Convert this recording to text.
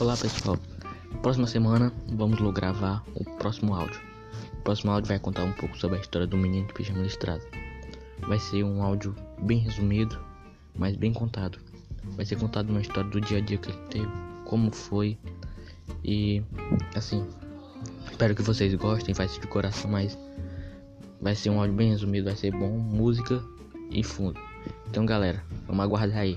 Olá pessoal, próxima semana vamos gravar o próximo áudio. O próximo áudio vai contar um pouco sobre a história do menino de pijama listrado. Vai ser um áudio bem resumido, mas bem contado. Vai ser contado uma história do dia a dia que ele teve, como foi e assim. Espero que vocês gostem, vai ser de coração, mas vai ser um áudio bem resumido, vai ser bom, música e fundo. Então galera, vamos aguardar aí.